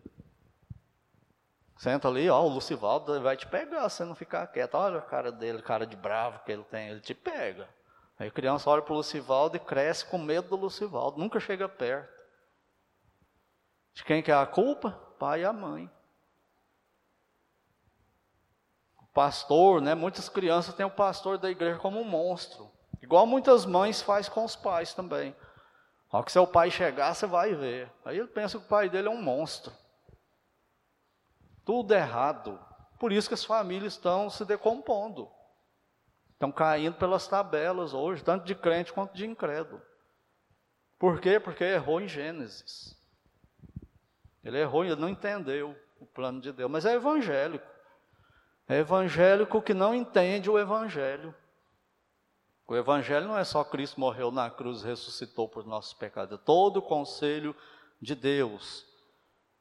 Senta ali, ó, o Lucivaldo vai te pegar se não ficar quieto. Olha a cara dele, cara de bravo que ele tem, ele te pega. Aí a criança olha para o Lucivaldo e cresce com medo do Lucivaldo, nunca chega perto. De quem que é a culpa? Pai e a mãe pastor, né? Muitas crianças têm o pastor da igreja como um monstro. Igual muitas mães faz com os pais também. Ao que seu pai chegar, você vai ver. Aí ele pensa que o pai dele é um monstro. Tudo errado. Por isso que as famílias estão se decompondo. Estão caindo pelas tabelas hoje, tanto de crente quanto de incrédulo. Por quê? Porque errou em Gênesis. Ele errou, ele não entendeu o plano de Deus, mas é evangélico. É evangélico que não entende o evangelho. O evangelho não é só Cristo morreu na cruz ressuscitou por nossos pecados, é todo o conselho de Deus.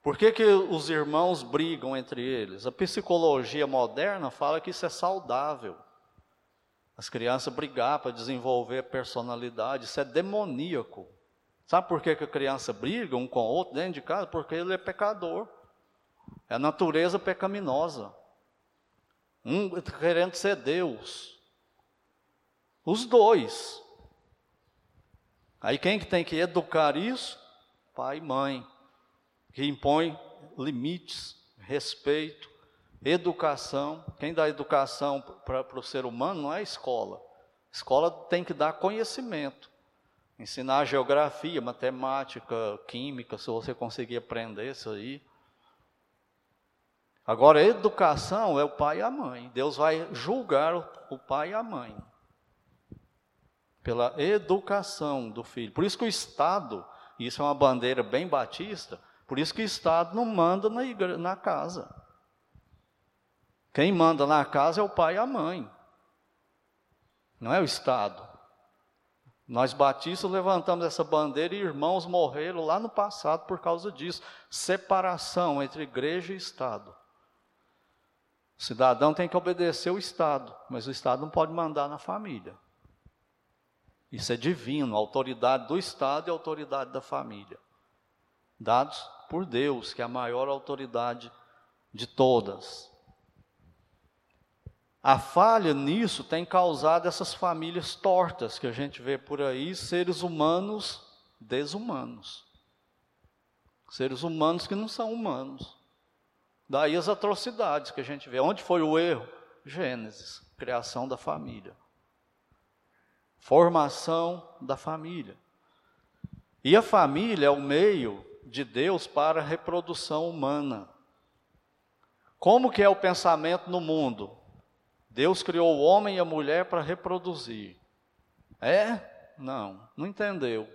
Por que, que os irmãos brigam entre eles? A psicologia moderna fala que isso é saudável. As crianças brigar para desenvolver personalidade, isso é demoníaco. Sabe por que, que a criança briga um com o outro dentro de casa? Porque ele é pecador. É a natureza pecaminosa. Um querendo ser Deus. Os dois. Aí quem que tem que educar isso? Pai e mãe. Que impõe limites, respeito, educação. Quem dá educação para o ser humano não é a escola. A escola tem que dar conhecimento. Ensinar geografia, matemática, química, se você conseguir aprender isso aí. Agora, a educação é o pai e a mãe. Deus vai julgar o pai e a mãe pela educação do filho. Por isso que o Estado, isso é uma bandeira bem batista, por isso que o Estado não manda na, na casa. Quem manda na casa é o pai e a mãe, não é o Estado. Nós batistas levantamos essa bandeira e irmãos morreram lá no passado por causa disso separação entre igreja e Estado. O cidadão tem que obedecer o Estado, mas o Estado não pode mandar na família. Isso é divino, autoridade do Estado e autoridade da família. Dados por Deus, que é a maior autoridade de todas. A falha nisso tem causado essas famílias tortas que a gente vê por aí, seres humanos desumanos. Seres humanos que não são humanos. Daí as atrocidades que a gente vê. Onde foi o erro? Gênesis, criação da família. Formação da família. E a família é o meio de Deus para a reprodução humana. Como que é o pensamento no mundo? Deus criou o homem e a mulher para reproduzir. É? Não, não entendeu.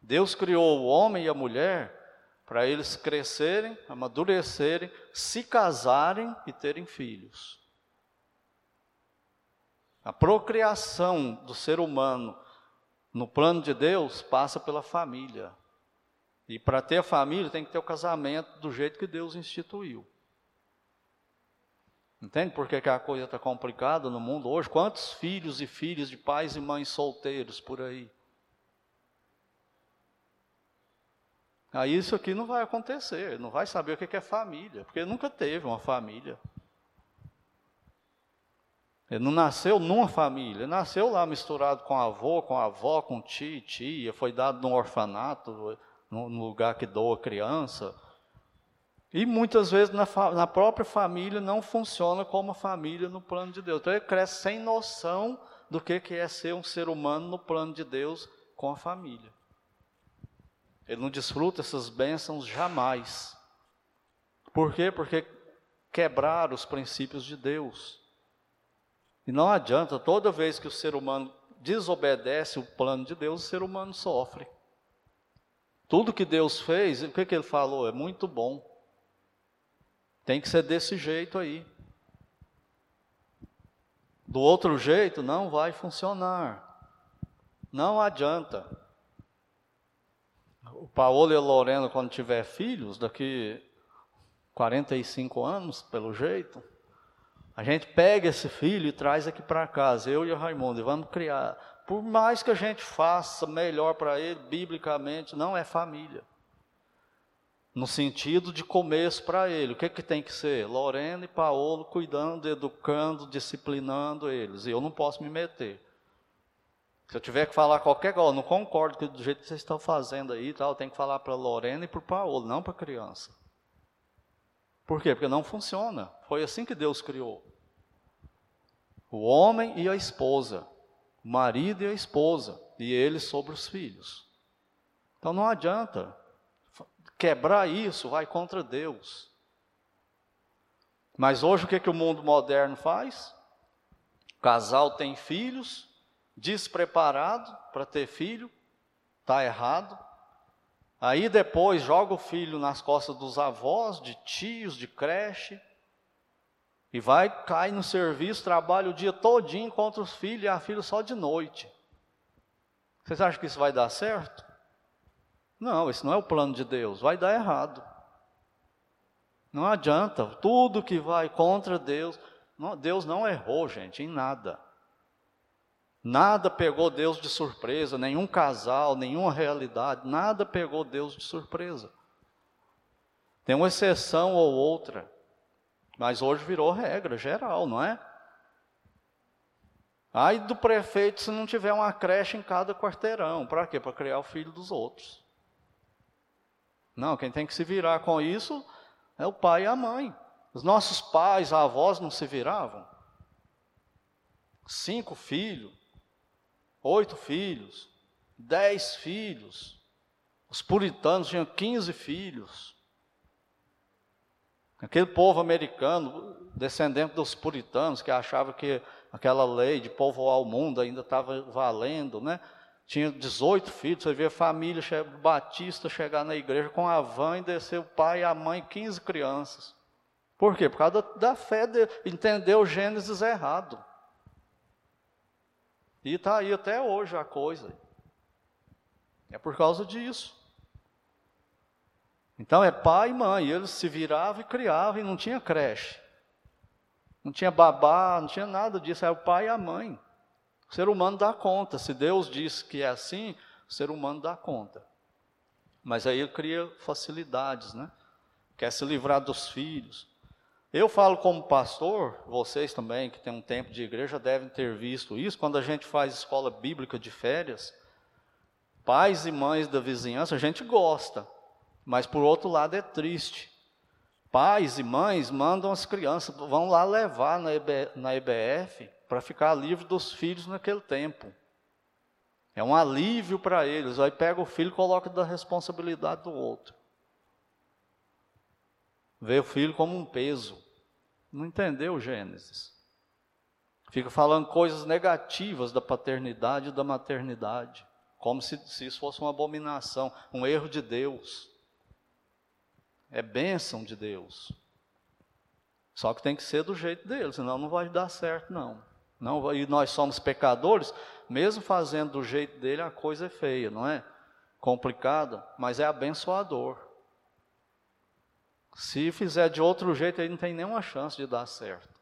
Deus criou o homem e a mulher para eles crescerem, amadurecerem, se casarem e terem filhos. A procriação do ser humano no plano de Deus passa pela família. E para ter família tem que ter o casamento do jeito que Deus instituiu. Entende por que, que a coisa está complicada no mundo hoje? Quantos filhos e filhas de pais e mães solteiros por aí? Aí isso aqui não vai acontecer, não vai saber o que é família, porque nunca teve uma família. Ele não nasceu numa família, ele nasceu lá misturado com avô, com avó, com tio tia, foi dado num orfanato, no lugar que doa criança. E muitas vezes na, na própria família não funciona como a família no plano de Deus. Então ele cresce sem noção do que é ser um ser humano no plano de Deus com a família. Ele não desfruta essas bênçãos jamais. Por quê? Porque quebraram os princípios de Deus. E não adianta, toda vez que o ser humano desobedece o plano de Deus, o ser humano sofre. Tudo que Deus fez, o que, que ele falou? É muito bom. Tem que ser desse jeito aí. Do outro jeito, não vai funcionar. Não adianta o Paulo e a Lorena, quando tiver filhos, daqui 45 anos, pelo jeito, a gente pega esse filho e traz aqui para casa, eu e o Raimundo, e vamos criar. Por mais que a gente faça melhor para ele, biblicamente, não é família. No sentido de começo para ele. O que, que tem que ser? Lorena e Paulo cuidando, educando, disciplinando eles. E eu não posso me meter. Se eu tiver que falar qualquer coisa, não concordo do jeito que vocês estão fazendo aí, tal, eu tenho que falar para Lorena e para Paulo, não para a criança. Por quê? Porque não funciona. Foi assim que Deus criou. O homem e a esposa, o marido e a esposa, e eles sobre os filhos. Então não adianta. Quebrar isso vai contra Deus. Mas hoje o que, que o mundo moderno faz? O casal tem filhos, despreparado para ter filho, está errado. Aí depois joga o filho nas costas dos avós, de tios, de creche, e vai, cai no serviço, trabalha o dia todinho contra os filhos e a filha só de noite. Vocês acham que isso vai dar certo? Não, esse não é o plano de Deus, vai dar errado. Não adianta, tudo que vai contra Deus, não, Deus não errou, gente, em nada. Nada pegou Deus de surpresa, nenhum casal, nenhuma realidade, nada pegou Deus de surpresa. Tem uma exceção ou outra, mas hoje virou regra geral, não é? Ai do prefeito se não tiver uma creche em cada quarteirão. Para quê? Para criar o filho dos outros. Não, quem tem que se virar com isso é o pai e a mãe. Os nossos pais, avós não se viravam. Cinco filhos, oito filhos, dez filhos. Os puritanos tinham 15 filhos. Aquele povo americano, descendente dos puritanos, que achava que aquela lei de povoar o mundo ainda estava valendo, né? Tinha 18 filhos, você vê a família batista chegar na igreja com a van e descer o pai e a mãe, 15 crianças. Por quê? Por causa da, fé, de, entendeu Gênesis errado. E está aí até hoje a coisa. É por causa disso. Então é pai e mãe, eles se viravam e criavam e não tinha creche. Não tinha babá, não tinha nada disso, era o pai e a mãe. O ser humano dá conta. Se Deus diz que é assim, o ser humano dá conta. Mas aí ele cria facilidades, né? Quer se livrar dos filhos. Eu falo como pastor, vocês também que têm um tempo de igreja devem ter visto isso, quando a gente faz escola bíblica de férias, pais e mães da vizinhança, a gente gosta, mas por outro lado é triste. Pais e mães mandam as crianças, vão lá levar na, EB, na EBF para ficar livre dos filhos naquele tempo. É um alívio para eles. Aí pega o filho e coloca da responsabilidade do outro. Vê o filho como um peso. Não entendeu Gênesis. Fica falando coisas negativas da paternidade e da maternidade. Como se, se isso fosse uma abominação, um erro de Deus. É bênção de Deus. Só que tem que ser do jeito dele, senão não vai dar certo, não. não e nós somos pecadores, mesmo fazendo do jeito dele, a coisa é feia, não é? Complicada, mas é abençoador. Se fizer de outro jeito, aí não tem nenhuma chance de dar certo.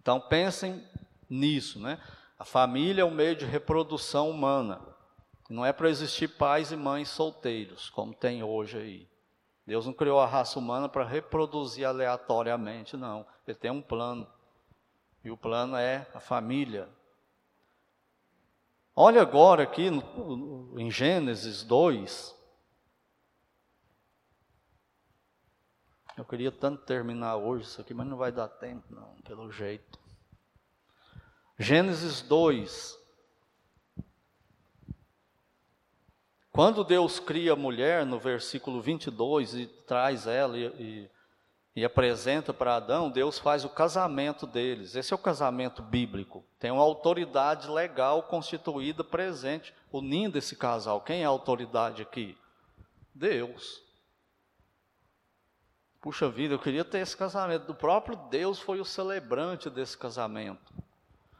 Então pensem nisso, né? A família é um meio de reprodução humana. Não é para existir pais e mães solteiros, como tem hoje aí. Deus não criou a raça humana para reproduzir aleatoriamente, não. Ele tem um plano. E o plano é a família. Olha agora aqui no, em Gênesis 2. Eu queria tanto terminar hoje isso aqui, mas não vai dar tempo, não, pelo jeito. Gênesis 2, Quando Deus cria a mulher, no versículo 22, e traz ela e, e, e apresenta para Adão, Deus faz o casamento deles. Esse é o casamento bíblico. Tem uma autoridade legal constituída presente, unindo esse casal. Quem é a autoridade aqui? Deus. Puxa vida, eu queria ter esse casamento. O próprio Deus foi o celebrante desse casamento.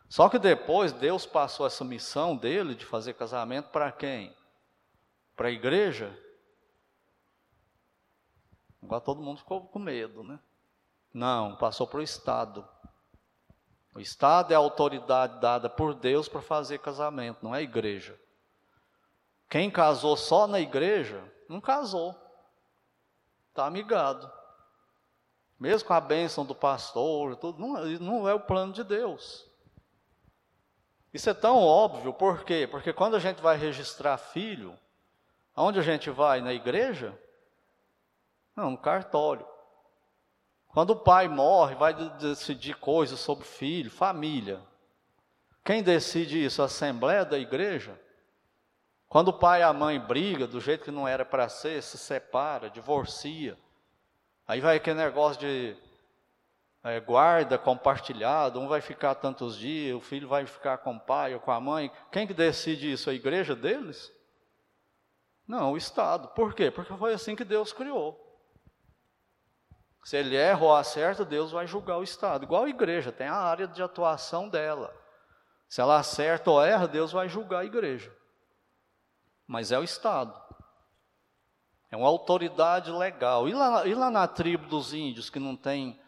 Só que depois Deus passou essa missão dele de fazer casamento para quem? Para a igreja, agora todo mundo ficou com medo, né? Não, passou para o Estado. O Estado é a autoridade dada por Deus para fazer casamento, não é a igreja. Quem casou só na igreja, não casou. Está amigado. Mesmo com a bênção do pastor, tudo, não, não é o plano de Deus. Isso é tão óbvio, por quê? Porque quando a gente vai registrar filho, Aonde a gente vai? Na igreja? Não, no cartório. Quando o pai morre, vai decidir coisas sobre filho, família. Quem decide isso? A assembleia da igreja? Quando o pai e a mãe brigam do jeito que não era para ser, se separa, divorcia. Aí vai aquele negócio de é, guarda compartilhado, um vai ficar tantos dias, o filho vai ficar com o pai ou com a mãe. Quem que decide isso? A igreja deles? Não, o Estado. Por quê? Porque foi assim que Deus criou. Se ele erra ou acerta, Deus vai julgar o Estado. Igual a igreja, tem a área de atuação dela. Se ela acerta ou erra, Deus vai julgar a igreja. Mas é o Estado. É uma autoridade legal. E lá, e lá na tribo dos índios, que não tem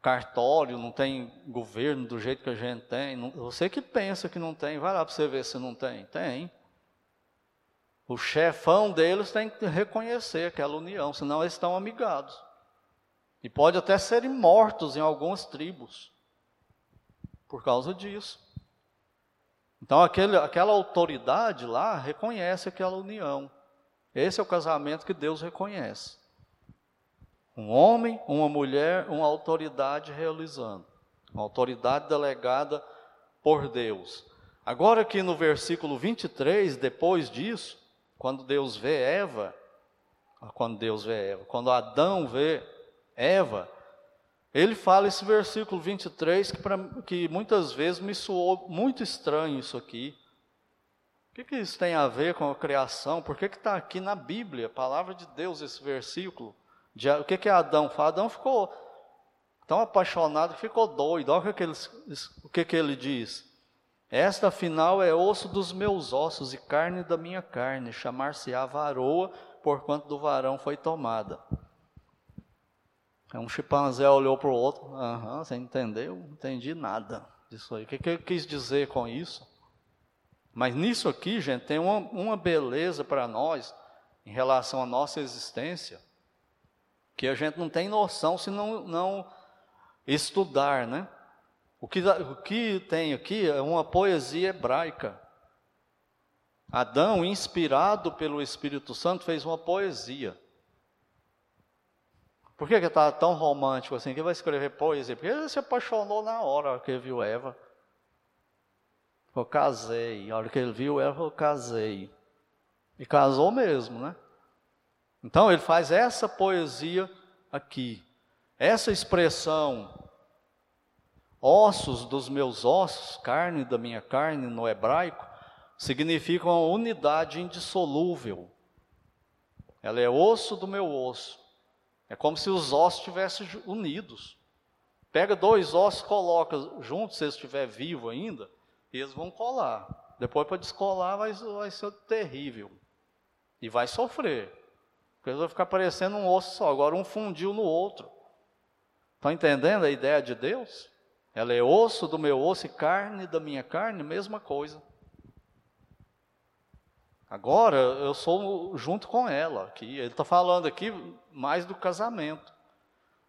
cartório, não tem governo do jeito que a gente tem. Não, você que pensa que não tem, vai lá para você ver se não tem. Tem. O chefão deles tem que reconhecer aquela união, senão eles estão amigados. E pode até serem mortos em algumas tribos por causa disso. Então, aquele, aquela autoridade lá reconhece aquela união. Esse é o casamento que Deus reconhece. Um homem, uma mulher, uma autoridade realizando. Uma autoridade delegada por Deus. Agora, aqui no versículo 23, depois disso, quando Deus vê Eva, quando Deus vê Eva, quando Adão vê Eva, ele fala esse versículo 23 que, pra, que muitas vezes me soou muito estranho isso aqui. O que, que isso tem a ver com a criação? Por que está aqui na Bíblia, palavra de Deus, esse versículo? De, o que, que Adão fala? Adão ficou tão apaixonado que ficou doido. Olha o que, ele, o que, que ele diz. Esta afinal é osso dos meus ossos e carne da minha carne, chamar-se-á varoa, porquanto do varão foi tomada. Um chimpanzé olhou para o outro, aham, você entendeu? Não entendi nada disso aí. O que, que ele quis dizer com isso? Mas nisso aqui, gente, tem uma, uma beleza para nós, em relação à nossa existência, que a gente não tem noção se não, não estudar, né? O que, o que tem aqui é uma poesia hebraica. Adão, inspirado pelo Espírito Santo, fez uma poesia. Por que está tão romântico assim? Que vai escrever poesia? Porque ele se apaixonou na hora que viu Eva. Eu casei. A hora que ele viu Eva, eu casei. E casou mesmo, né? Então ele faz essa poesia aqui. Essa expressão, ossos dos meus ossos, carne da minha carne, no hebraico, significa uma unidade indissolúvel. Ela é osso do meu osso. É como se os ossos estivessem unidos. Pega dois ossos, coloca juntos, se estiver vivo ainda, eles vão colar. Depois para descolar vai, vai ser terrível. E vai sofrer. Porque eles vão ficar parecendo um osso só. Agora um fundiu no outro. Estão entendendo a ideia de Deus? Ela é osso do meu osso e carne da minha carne, mesma coisa. Agora eu sou junto com ela. Aqui. Ele está falando aqui mais do casamento.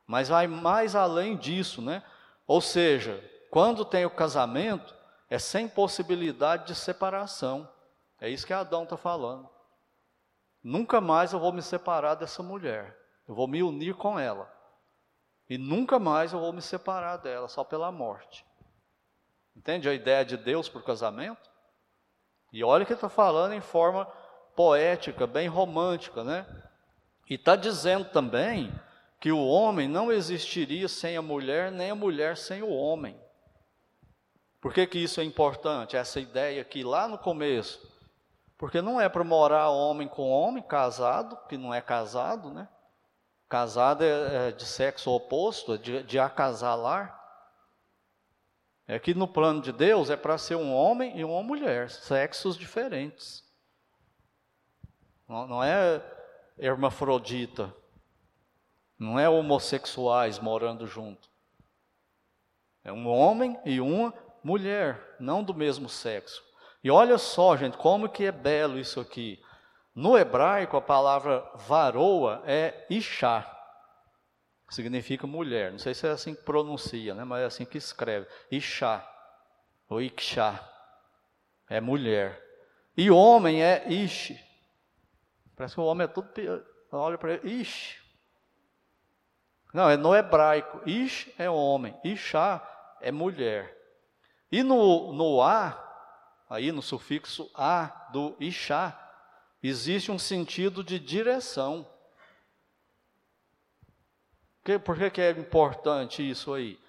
Mas vai mais além disso, né? Ou seja, quando tem o casamento, é sem possibilidade de separação. É isso que Adão está falando. Nunca mais eu vou me separar dessa mulher. Eu vou me unir com ela. E nunca mais eu vou me separar dela, só pela morte. Entende a ideia de Deus para o casamento? E olha que está falando em forma poética, bem romântica, né? E está dizendo também que o homem não existiria sem a mulher, nem a mulher sem o homem. Por que, que isso é importante? Essa ideia aqui lá no começo. Porque não é para morar homem com homem, casado, que não é casado, né? Casado é, é de sexo oposto, de, de acasalar. É que no plano de Deus é para ser um homem e uma mulher, sexos diferentes. Não, não é hermafrodita, não é homossexuais morando junto. É um homem e uma mulher, não do mesmo sexo. E olha só, gente, como que é belo isso aqui. No hebraico, a palavra varoa é Ishá significa mulher. Não sei se é assim que pronuncia, né? mas é assim que escreve. Ixá, ou Ixá, é mulher. E homem é Ish. Parece que o homem é tudo. Olha para ele, Ish. Não, é no hebraico. Ish é homem, Ixá é mulher. E no, no A, aí no sufixo A do Ixá, existe um sentido de direção. Por que, que é importante isso aí?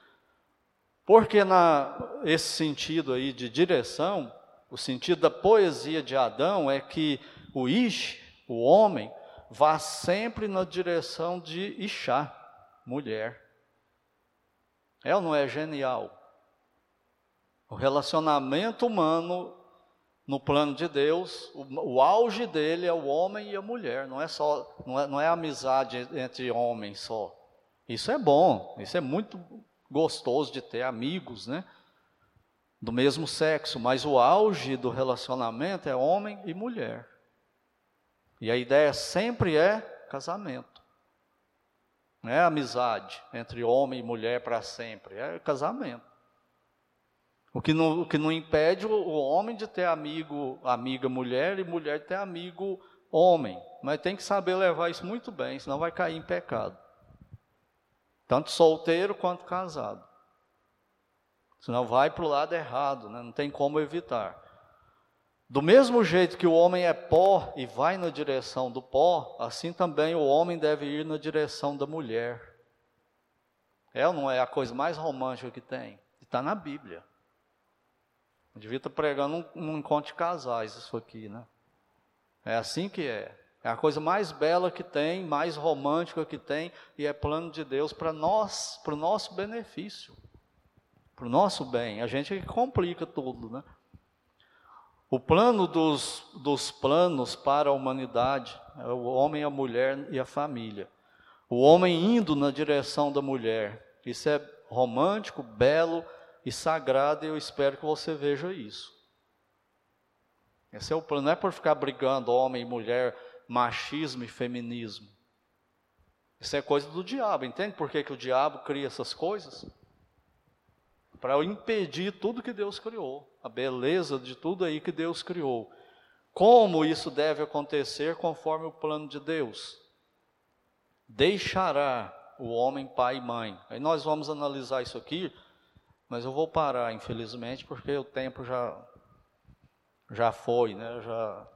Porque na esse sentido aí de direção, o sentido da poesia de Adão é que o Ish, o homem, vá sempre na direção de Ixá, mulher. É ou não é genial? O relacionamento humano no plano de Deus, o, o, auge dele é o homem e a mulher, não é só, não é, não é amizade entre homens só. Isso é bom, isso é muito gostoso de ter amigos, né? Do mesmo sexo, mas o auge do relacionamento é homem e mulher. E a ideia sempre é casamento. Não é amizade entre homem e mulher para sempre, é casamento. O que não, o que não impede o, homem de ter amigo, amiga mulher e mulher de ter amigo homem. Mas tem que saber levar isso muito bem, senão vai cair em pecado. Tanto solteiro quanto casado. Senão vai para o lado errado, né? não tem como evitar. Do mesmo jeito que o homem é pó e vai na direção do pó, assim também o homem deve ir na direção da mulher. É ou não é a coisa mais romântica que tem? Está na Bíblia. Devia estar pregando um, um encontro de casais, isso aqui, né? É assim que é. É a coisa mais bela que tem, mais romântica que tem, e é plano de Deus para nós, para o nosso benefício, para o nosso bem. A gente complica tudo, né? O plano dos, dos planos para a humanidade é o homem, a mulher e a família. O homem indo na direção da mulher. Isso é romântico, belo e sagrado, e eu espero que você veja isso. Esse é o plano, não é por ficar brigando homem e mulher, machismo e feminismo. Isso é coisa do diabo, entende por que, que o diabo cria essas coisas? Para impedir tudo que Deus criou, a beleza de tudo aí que Deus criou. Como isso deve acontecer conforme o plano de Deus? Deixará o homem pai e mãe. Aí nós vamos analisar isso aqui, mas eu vou parar, infelizmente, porque o tempo já já foi, né? Já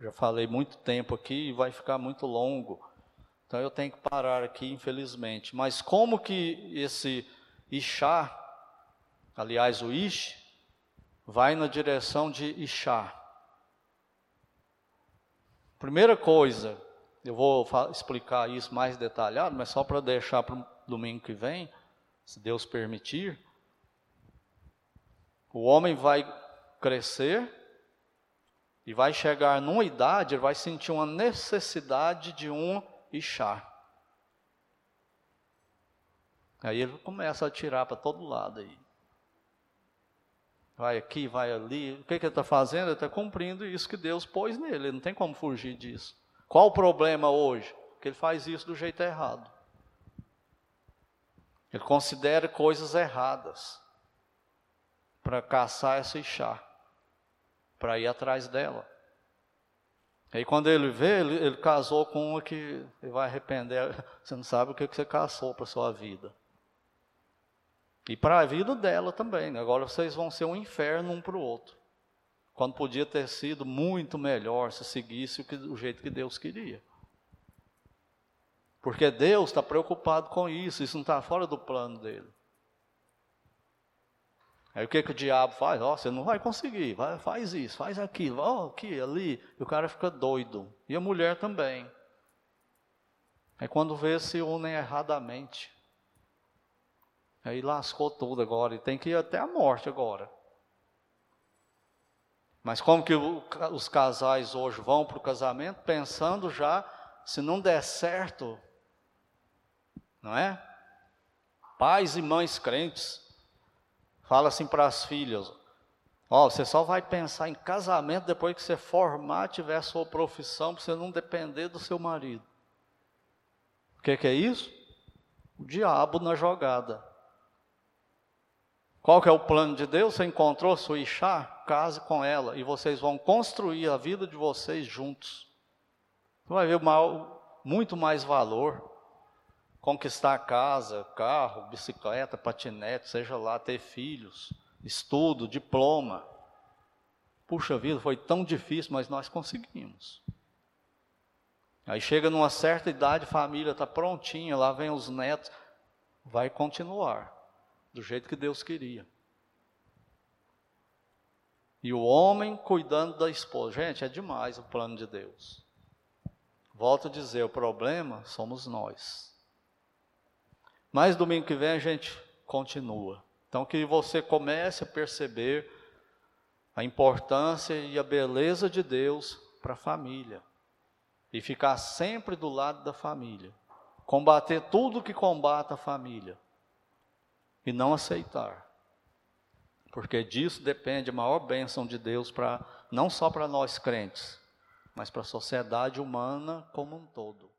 já falei muito tempo aqui e vai ficar muito longo. Então eu tenho que parar aqui, infelizmente. Mas como que esse Ixá, aliás, o Ish, vai na direção de Ixá? Primeira coisa, eu vou explicar isso mais detalhado, mas só para deixar para o domingo que vem, se Deus permitir. O homem vai crescer e vai chegar numa idade, ele vai sentir uma necessidade de um Ixá. Aí ele começa a tirar para todo lado aí. Vai aqui, vai ali. O que, que ele está fazendo? Ele está cumprindo isso que Deus pôs nele. Ele não tem como fugir disso. Qual o problema hoje? Que ele faz isso do jeito errado. Ele considera coisas erradas para caçar essa Ixá para ir atrás dela. Aí quando ele vê, ele, ele, casou com uma que ele vai arrepender. Você não sabe o que, que você caçou para sua vida. E para a vida dela também. Né? Agora vocês vão ser um inferno um para o outro. Quando podia ter sido muito melhor se seguisse o, que, o jeito que Deus queria. Porque Deus está preocupado com isso, isso não está fora do plano dele. Aí o que, que o diabo faz? Oh, você não vai conseguir, vai, faz isso, faz aquilo, oh, aqui, ali. E o cara fica doido. E a mulher também. Aí quando vê, se unem erradamente. Aí lascou tudo agora, e tem que ir até a morte agora. Mas como que os casais hoje vão para o casamento pensando já, se não der certo, não é? Pais e mães crentes, fala assim para as filhas: Ó, oh, você só vai pensar em casamento depois que você formar, tiver a sua profissão, para você não depender do seu marido. O que, que é isso? O diabo na jogada. Qual que é o plano de Deus? Você encontrou sua Ixá? Case com ela e vocês vão construir a vida de vocês juntos. Você vai ver muito mais valor conquistar casa, carro, bicicleta, patinete, seja lá, ter filhos, estudo, diploma. Puxa vida, foi tão difícil, mas nós conseguimos. Aí chega numa certa idade, a família está prontinha, lá vem os netos, vai continuar do jeito que Deus queria. E o homem cuidando da esposa. Gente, é demais o plano de Deus. Volto a dizer, o problema somos nós. Mas domingo que vem a gente continua. Então que você comece a perceber a importância e a beleza de Deus para a família. E ficar sempre do lado da família. Combater tudo que combata a família. e não aceitar. Porque disso depende a maior bênção de Deus para não só para nós crentes, mas para a sociedade humana como um todo.